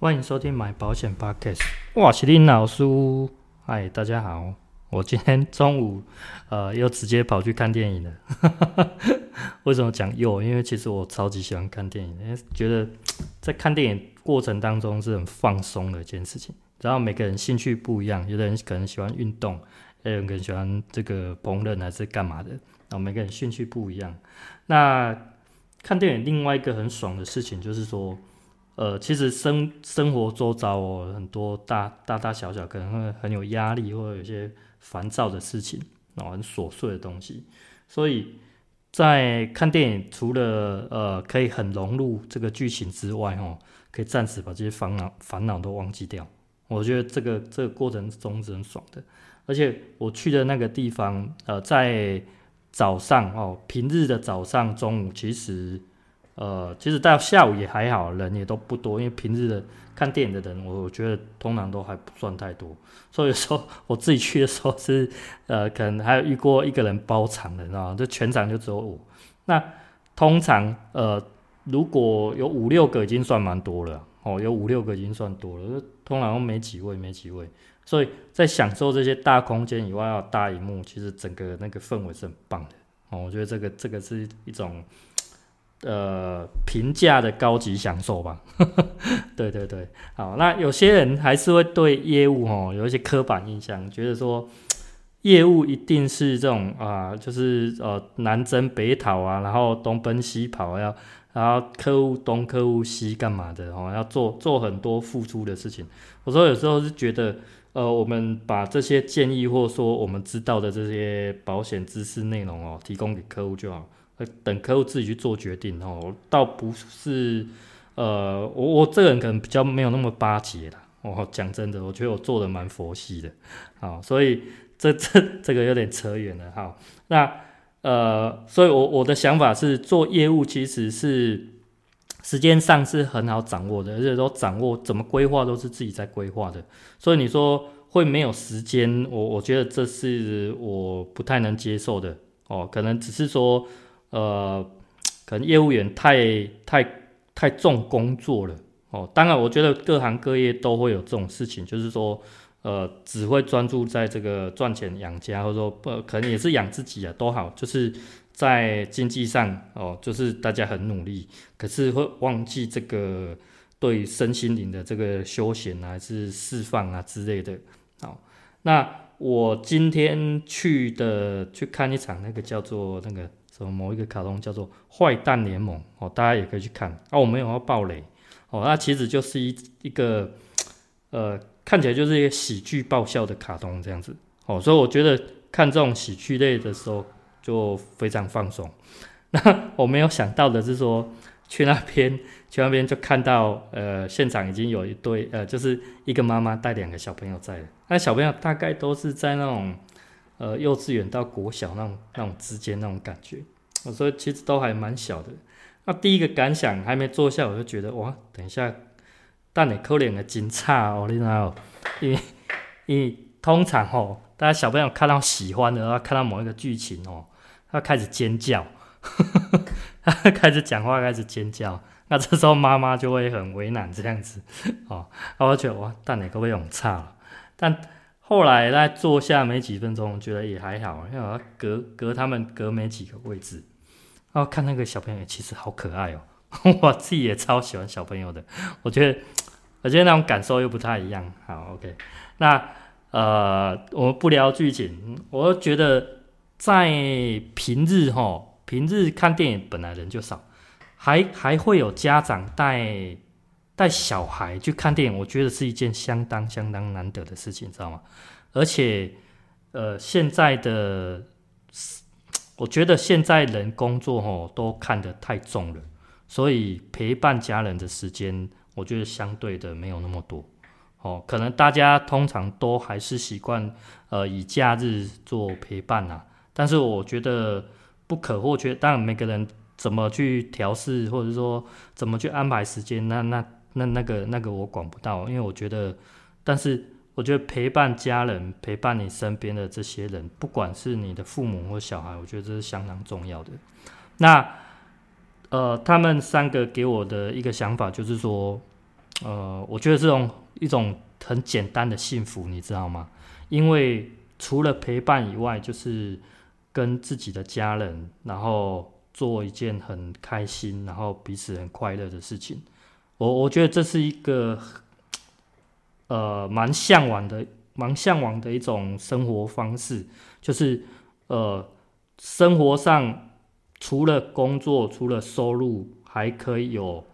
欢迎收听买保险 Podcast。哇，是林老师，嗨，大家好。我今天中午呃又直接跑去看电影了。为什么讲又？因为其实我超级喜欢看电影，因为觉得在看电影过程当中是很放松的一件事情。然后每个人兴趣不一样，有的人可能喜欢运动，有人可能喜欢这个烹饪还是干嘛的。然后每个人兴趣不一样。那看电影另外一个很爽的事情就是说。呃，其实生生活周遭哦，很多大大大小小可能会很有压力，或者有些烦躁的事情，然哦，很琐碎的东西。所以在看电影，除了呃可以很融入这个剧情之外，哦，可以暂时把这些烦恼烦恼都忘记掉。我觉得这个这个过程中是很爽的。而且我去的那个地方，呃，在早上哦，平日的早上、中午，其实。呃，其实到下午也还好，人也都不多，因为平日的看电影的人，我我觉得通常都还不算太多。所以说我自己去的时候是，呃，可能还有遇过一个人包场的，知道？就全场就只有我。那通常呃，如果有五六个已经算蛮多了哦，有五六个已经算多了，通常都没几位，没几位。所以在享受这些大空间以外，要大萤幕，其实整个那个氛围是很棒的哦。我觉得这个这个是一种。呃，平价的高级享受吧，对对对，好，那有些人还是会对业务哦有一些刻板印象，觉得说业务一定是这种啊，就是呃南征北讨啊，然后东奔西跑要，然后客户东客户西干嘛的哦，要做做很多付出的事情。我说有时候是觉得，呃，我们把这些建议或说我们知道的这些保险知识内容哦，提供给客户就好。等客户自己去做决定哦，倒不是，呃，我我这个人可能比较没有那么巴结啦。哦，讲真的，我觉得我做的蛮佛系的，好，所以这这这个有点扯远了哈。那呃，所以我我的想法是，做业务其实是时间上是很好掌握的，而且都掌握怎么规划都是自己在规划的。所以你说会没有时间，我我觉得这是我不太能接受的哦，可能只是说。呃，可能业务员太太太重工作了哦。当然，我觉得各行各业都会有这种事情，就是说，呃，只会专注在这个赚钱养家，或者说，呃，可能也是养自己啊，都好。就是在经济上哦，就是大家很努力，可是会忘记这个对身心灵的这个休闲啊，还是释放啊之类的。好，那我今天去的去看一场那个叫做那个。某一个卡通叫做《坏蛋联盟》哦，大家也可以去看。啊，我没有要爆雷哦，那其实就是一一个呃，看起来就是一个喜剧爆笑的卡通这样子哦，所以我觉得看这种喜剧类的时候就非常放松。那我没有想到的是说，去那边 去那边就看到呃，现场已经有一对呃，就是一个妈妈带两个小朋友在，那小朋友大概都是在那种。呃，幼稚园到国小那种那种之间那种感觉，我说其实都还蛮小的。那第一个感想还没坐下，我就觉得哇，等一下，但你可怜的金差哦，你知道？因为因为通常哦，大家小朋友看到喜欢的，看到某一个剧情哦，他开始尖叫，他开始讲话，开始尖叫。那这时候妈妈就会很为难这样子哦，我觉得哇，但你可不可以用差了？但后来在坐下没几分钟，觉得也还好，因为我隔隔他们隔没几个位置，然后看那个小朋友其实好可爱哦，我自己也超喜欢小朋友的，我觉得我觉得那种感受又不太一样。好，OK，那呃我们不聊剧情，我觉得在平日哈，平日看电影本来人就少，还还会有家长带。带小孩去看电影，我觉得是一件相当相当难得的事情，知道吗？而且，呃，现在的，我觉得现在人工作吼都看得太重了，所以陪伴家人的时间，我觉得相对的没有那么多。哦，可能大家通常都还是习惯呃以假日做陪伴啊，但是我觉得不可或缺。当然，每个人怎么去调试，或者说怎么去安排时间，那那。那那个那个我管不到，因为我觉得，但是我觉得陪伴家人、陪伴你身边的这些人，不管是你的父母或小孩，我觉得这是相当重要的。那呃，他们三个给我的一个想法就是说，呃，我觉得这种一种很简单的幸福，你知道吗？因为除了陪伴以外，就是跟自己的家人，然后做一件很开心，然后彼此很快乐的事情。我我觉得这是一个呃蛮向往的、蛮向往的一种生活方式，就是呃生活上除了工作、除了收入，还可以有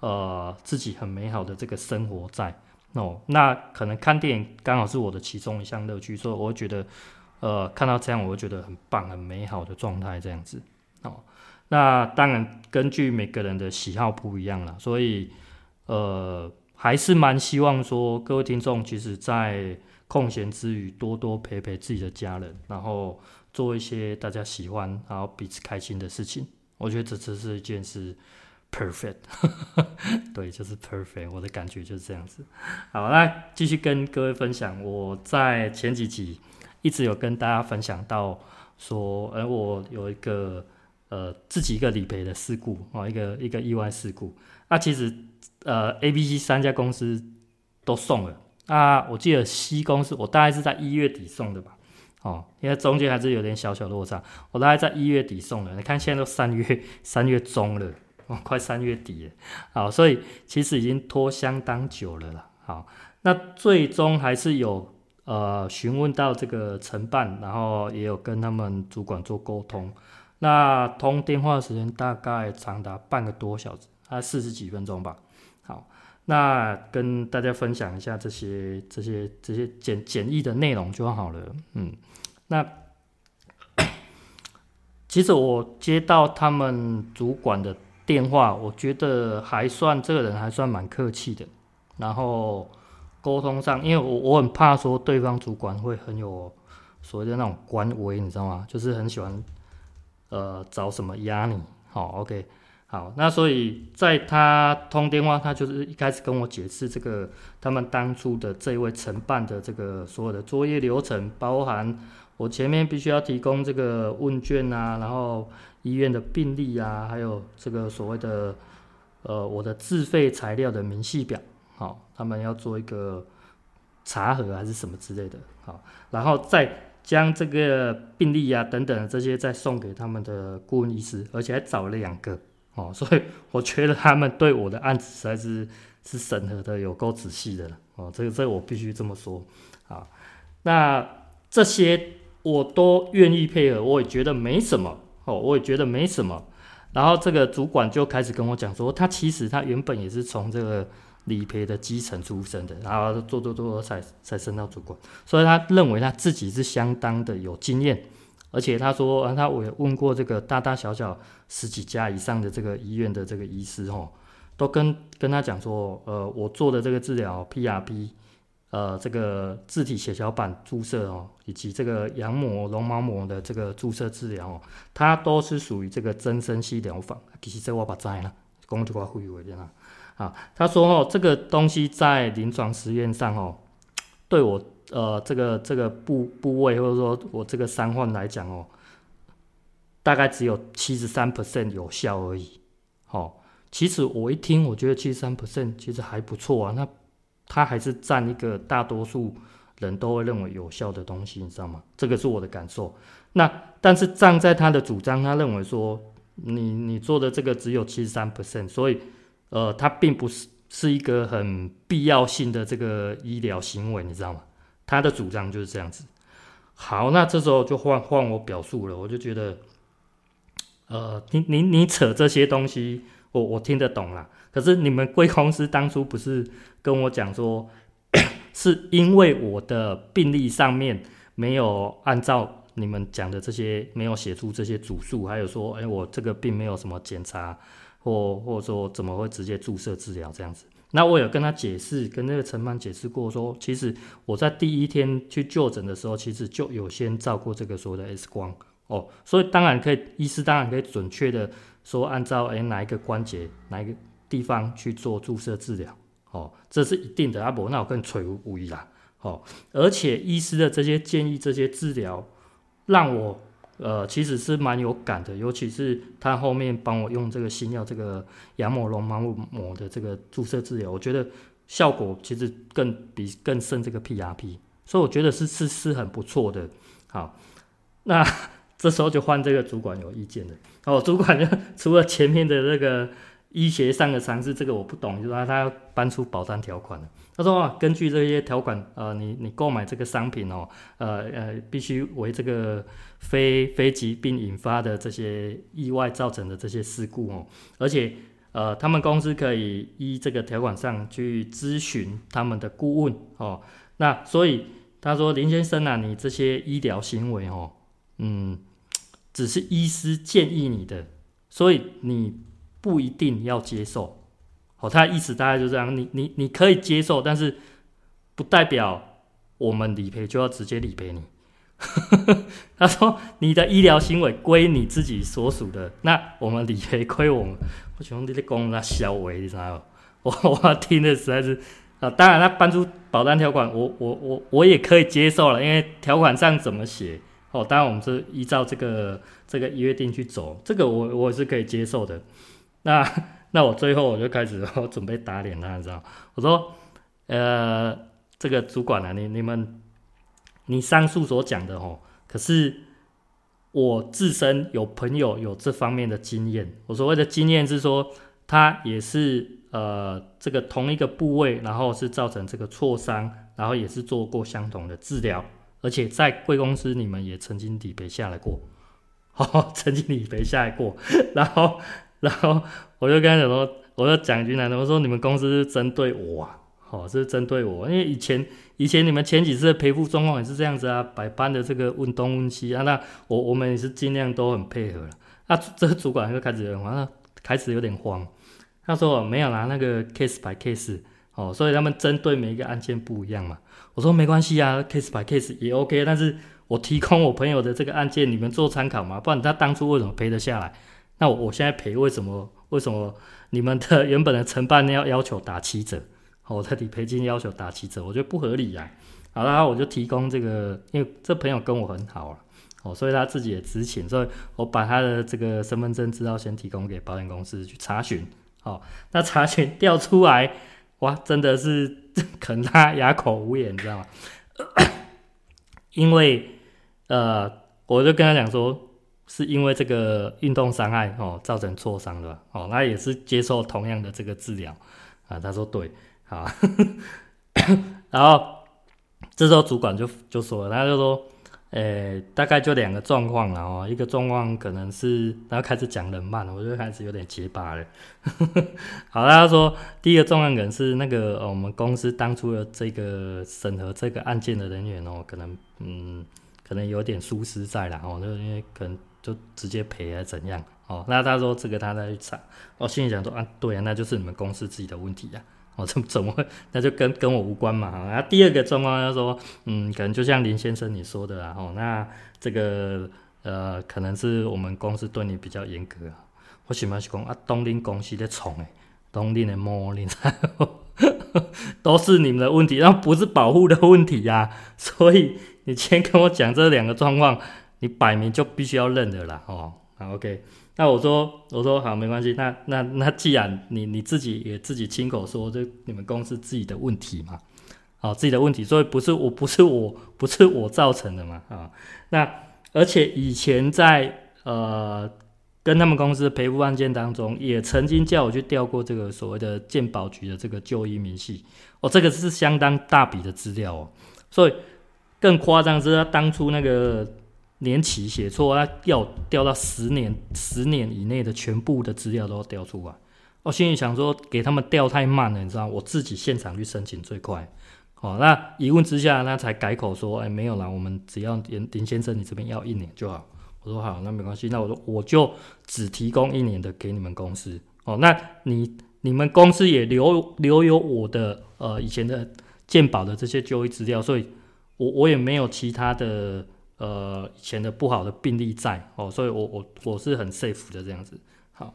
呃自己很美好的这个生活在。哦，那可能看电影刚好是我的其中一项乐趣，所以我觉得，呃，看到这样我会觉得很棒、很美好的状态这样子。哦，那当然根据每个人的喜好不一样啦，所以呃，还是蛮希望说各位听众，其实在空闲之余多多陪陪自己的家人，然后做一些大家喜欢、然后彼此开心的事情。我觉得这这是一件事。Perfect，对，就是 perfect。我的感觉就是这样子。好，那继续跟各位分享。我在前几集一直有跟大家分享到说，呃，我有一个呃自己一个理赔的事故哦，一个一个意外事故。那、其实呃 A、B、C 三家公司都送了啊。我记得 C 公司我大概是在一月底送的吧。哦，因为中间还是有点小小落差。我大概在一月底送的。你看现在都三月三月中了。哦，快三月底了，好，所以其实已经拖相当久了啦。好，那最终还是有呃询问到这个承办，然后也有跟他们主管做沟通。那通电话的时间大概长达半个多小时，啊，四十几分钟吧。好，那跟大家分享一下这些这些这些简简易的内容就好了。嗯，那。其实我接到他们主管的。电话我觉得还算，这个人还算蛮客气的，然后沟通上，因为我我很怕说对方主管会很有所谓的那种官威，你知道吗？就是很喜欢呃找什么压你。好，OK，好，那所以在他通电话，他就是一开始跟我解释这个他们当初的这位承办的这个所有的作业流程，包含我前面必须要提供这个问卷啊，然后。医院的病历啊，还有这个所谓的呃我的自费材料的明细表，好、他们要做一个查核还是什么之类的，好、然后再将这个病历啊等等这些再送给他们的顾问医师，而且还找了两个，哦，所以我觉得他们对我的案子实在是是审核的有够仔细的，哦，这个这个我必须这么说，啊，那这些我都愿意配合，我也觉得没什么。哦，我也觉得没什么，然后这个主管就开始跟我讲说，他其实他原本也是从这个理赔的基层出身的，然后做做做才才升到主管，所以他认为他自己是相当的有经验，而且他说，他我也问过这个大大小小十几家以上的这个医院的这个医师，哦，都跟跟他讲说，呃，我做的这个治疗 PRP。呃，这个自体血小板注射哦，以及这个羊膜、绒毛膜的这个注射治疗哦，它都是属于这个增生系疗法。其实这我把摘了，工作会会的啦。啊，他说哦，这个东西在临床实验上哦，对我呃这个这个部部位或者说我这个伤患来讲哦，大概只有七十三 percent 有效而已。哦，其实我一听，我觉得七十三 percent 其实还不错啊。那它还是占一个大多数人都会认为有效的东西，你知道吗？这个是我的感受。那但是站在他的主张，他认为说你你做的这个只有七十三 percent，所以呃，它并不是是一个很必要性的这个医疗行为，你知道吗？他的主张就是这样子。好，那这时候就换换我表述了，我就觉得，呃，你你你扯这些东西，我我听得懂啦。可是你们贵公司当初不是跟我讲说，是因为我的病历上面没有按照你们讲的这些，没有写出这些组数，还有说，哎，我这个并没有什么检查，或或者说怎么会直接注射治疗这样子？那我有跟他解释，跟那个陈曼解释过说，其实我在第一天去就诊的时候，其实就有先照过这个所谓的 X 光哦，所以当然可以，医师当然可以准确的说，按照哎哪一个关节，哪一个。地方去做注射治疗，哦，这是一定的。阿伯，那我更垂无疑啦，哦，而且医师的这些建议、这些治疗，让我呃，其实是蛮有感的，尤其是他后面帮我用这个新药这个羊膜龙芒膜的这个注射治疗，我觉得效果其实更比更胜这个 PRP，所以我觉得是是是很不错的。好，那这时候就换这个主管有意见了。哦，主管就 除了前面的那个医学上的常识，这个我不懂，就是说他要搬出保单条款。他说啊，根据这些条款，呃，你你购买这个商品哦，呃呃，必须为这个非非疾病引发的这些意外造成的这些事故哦，而且呃，他们公司可以依这个条款上去咨询他们的顾问哦。那所以他说林先生啊，你这些医疗行为哦，嗯，只是医师建议你的，所以你不一定要接受。哦，他的意思大概就这样，你你你可以接受，但是不代表我们理赔就要直接理赔你。他说你的医疗行为归你自己所属的，那我们理赔归我们。我兄弟在讲那小伟，你知道吗？我我听的实在是啊，当然他搬出保单条款，我我我我也可以接受了，因为条款上怎么写哦，当然我们是依照这个这个约定去走，这个我我是可以接受的。那。那我最后我就开始我 准备打脸他，你知道？我说，呃，这个主管啊，你你们，你上述所讲的哦，可是我自身有朋友有这方面的经验。我所谓的经验是说，他也是呃这个同一个部位，然后是造成这个挫伤，然后也是做过相同的治疗，而且在贵公司你们也曾经理赔下来过，哦，曾经理赔下来过，然后。然后我就跟他讲说，我就讲一句难听，我说你们公司是针对我啊，好、哦，是针对我，因为以前以前你们前几次的赔付状况也是这样子啊，百般的这个问东问西啊，那我我们也是尽量都很配合了。那、这个主管就开始有点慌，开始有点慌。他说没有拿，那个 case by case，哦，所以他们针对每一个案件不一样嘛。我说没关系啊，case by case 也 OK，但是我提供我朋友的这个案件，你们做参考嘛，不然他当初为什么赔得下来？那我我现在赔为什么？为什么你们的 原本的承办要要求打七折？我的理赔金要求打七折，我觉得不合理呀、啊。好啦，我就提供这个，因为这朋友跟我很好啊，哦，所以他自己也知情，所以我把他的这个身份证资料先提供给保险公司去查询。哦，那查询调出来，哇，真的是 啃他哑口无言，你知道吗？因为呃，我就跟他讲说。是因为这个运动伤害哦，造成挫伤的哦，那也是接受同样的这个治疗啊。他说对，啊，然后这时候主管就就说，他就说，诶，大概就两个状况了哦，一个状况可能是，然后开始讲人慢了，我就开始有点结巴了。好，他说第一个状况可能是那个、我们公司当初的这个审核这个案件的人员哦，可能嗯，可能有点疏失在了哦，就因为可能。就直接赔啊怎样？哦，那他说这个他再去查。我心里想说啊，对啊，那就是你们公司自己的问题呀。哦，怎么怎么会？那就跟跟我无关嘛。啊，第二个状况他说，嗯，可能就像林先生你说的啊，哦，那这个呃，可能是我们公司对你比较严格啊。我喜欢说啊，东林公司的宠哎，东林的魔力，都是你们的问题，然后不是保护的问题呀，啊。所以你先跟我讲这两个状况。你摆明就必须要认的啦，哦，好，OK，那我说，我说好，没关系，那那那既然你你自己也自己亲口说，这你们公司自己的问题嘛，好，自己的问题，所以不是我不是我不是我造成的嘛，啊，那而且以前在呃跟他们公司赔付案件当中，也曾经叫我去调过这个所谓的健保局的这个就医明细，哦，这个是相当大笔的资料哦，所以更夸张是他当初那个。年期写错，他要调到十年，十年以内的全部的资料都要调出来。我心里想说，给他们调太慢了，你知道，我自己现场去申请最快。好，那一问之下，他才改口说，哎，没有啦，我们只要林林先生你这边要一年就好。我说好，那没关系，那我说我就只提供一年的给你们公司。哦，那你你们公司也留留有我的呃以前的鉴宝的这些就医资料，所以我我也没有其他的。呃，以前的不好的病例在哦，所以我我我是很 safe 的这样子，好，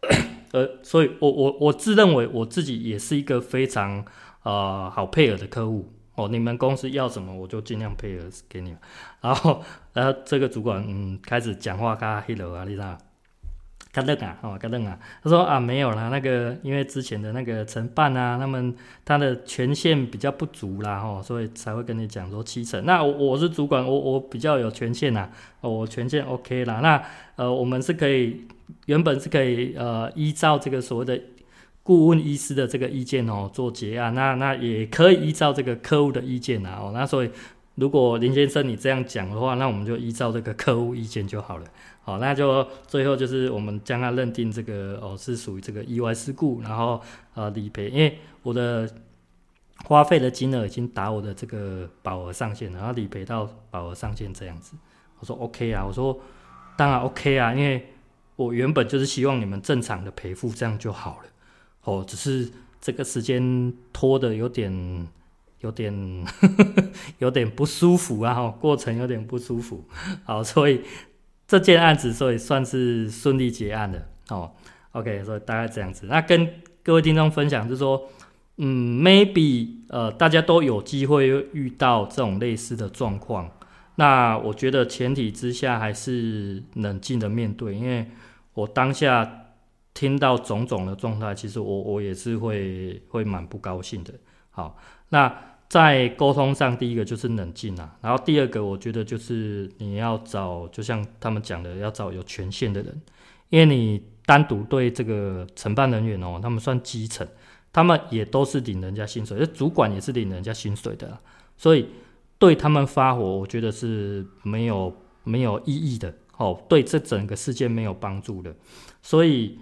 呃，所以我我我自认为我自己也是一个非常呃好配合的客户哦，你们公司要什么，我就尽量配合给你们。然后，然后这个主管嗯开始讲话，他 hello 啊，你知道。嘎愣啊，哦，嘎愣啊，他说啊，没有啦，那个因为之前的那个承办啊，他们他的权限比较不足啦，哦，所以才会跟你讲说七成。那我我是主管，我我比较有权限呐，哦，我权限 OK 啦。那呃，我们是可以原本是可以呃依照这个所谓的顾问医师的这个意见哦做结案，那那也可以依照这个客户的意见啊，哦，那所以如果林先生你这样讲的话，那我们就依照这个客户意见就好了。好，那就最后就是我们将它认定这个哦是属于这个意外事故，然后呃理赔，因为我的花费的金额已经达我的这个保额上限，然后理赔到保额上限这样子。我说 OK 啊，我说当然 OK 啊，因为我原本就是希望你们正常的赔付这样就好了。哦，只是这个时间拖得有点有点 有点不舒服啊，哈，过程有点不舒服。好，所以。这件案子所以算是顺利结案的哦。OK，所以大概这样子。那跟各位听众分享就是说，嗯，maybe 呃大家都有机会遇到这种类似的状况。那我觉得前提之下还是冷静的面对，因为我当下听到种种的状态，其实我我也是会会蛮不高兴的。好，那。在沟通上，第一个就是冷静啊，然后第二个，我觉得就是你要找，就像他们讲的，要找有权限的人，因为你单独对这个承办人员哦，他们算基层，他们也都是领人家薪水，主管也是领人家薪水的，所以对他们发火，我觉得是没有没有意义的，哦，对这整个事件没有帮助的，所以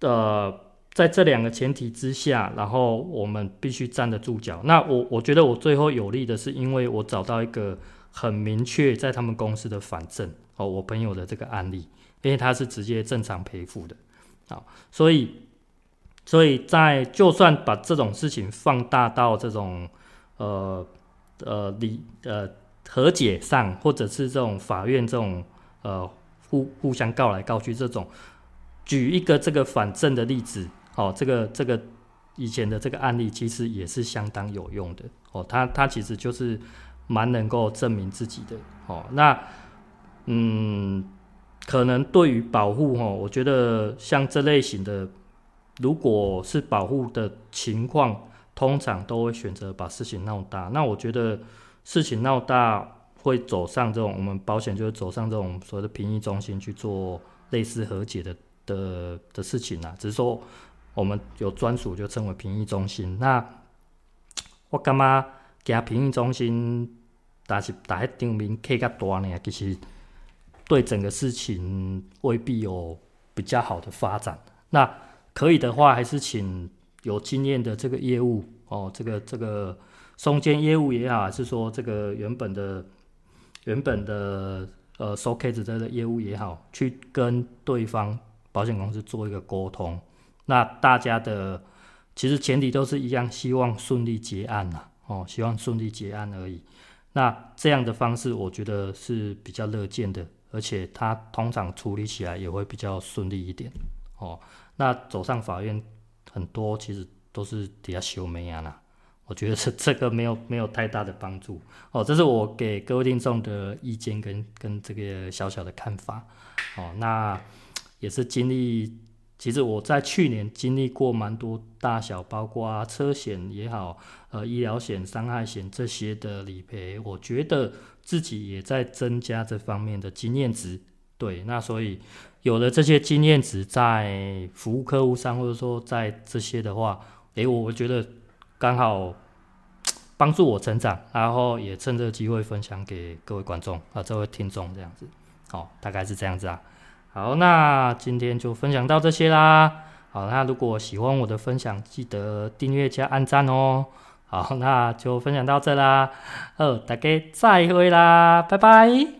呃。在这两个前提之下，然后我们必须站得住脚。那我我觉得我最后有利的是，因为我找到一个很明确在他们公司的反证哦，我朋友的这个案例，因为他是直接正常赔付的，好，所以所以在就算把这种事情放大到这种呃呃理呃和解上，或者是这种法院这种呃互互相告来告去这种，举一个这个反证的例子。哦，这个这个以前的这个案例其实也是相当有用的哦，他他其实就是蛮能够证明自己的哦。那嗯，可能对于保护哦，我觉得像这类型的，如果是保护的情况，通常都会选择把事情闹大。那我觉得事情闹大会走上这种，我们保险就会走上这种所谓的评议中心去做类似和解的的的事情啦，只是说。我们有专属，就称为评议中心。那我干嘛给评议中心？但是大家顶面开个大呢？其实对整个事情未必有比较好的发展。那可以的话，还是请有经验的这个业务哦，这个这个中间业务也好，还是说这个原本的原本的呃收 case 这个业务也好，去跟对方保险公司做一个沟通。那大家的其实前提都是一样，希望顺利结案呐，哦，希望顺利结案而已。那这样的方式，我觉得是比较乐见的，而且它通常处理起来也会比较顺利一点。哦，那走上法院，很多其实都是底下修眉啊啦，我觉得这这个没有没有太大的帮助。哦，这是我给各位听众的意见跟跟这个小小的看法。哦，那也是经历。其实我在去年经历过蛮多大小，包括车险也好，呃，医疗险、伤害险这些的理赔，我觉得自己也在增加这方面的经验值。对，那所以有了这些经验值，在服务客户上，或者说在这些的话，诶，我觉得刚好 帮助我成长，然后也趁这个机会分享给各位观众啊，这位听众这样子，好，大概是这样子啊。好，那今天就分享到这些啦。好，那如果喜欢我的分享，记得订阅加按赞哦。好，那就分享到这啦。呃，大家再会啦，拜拜。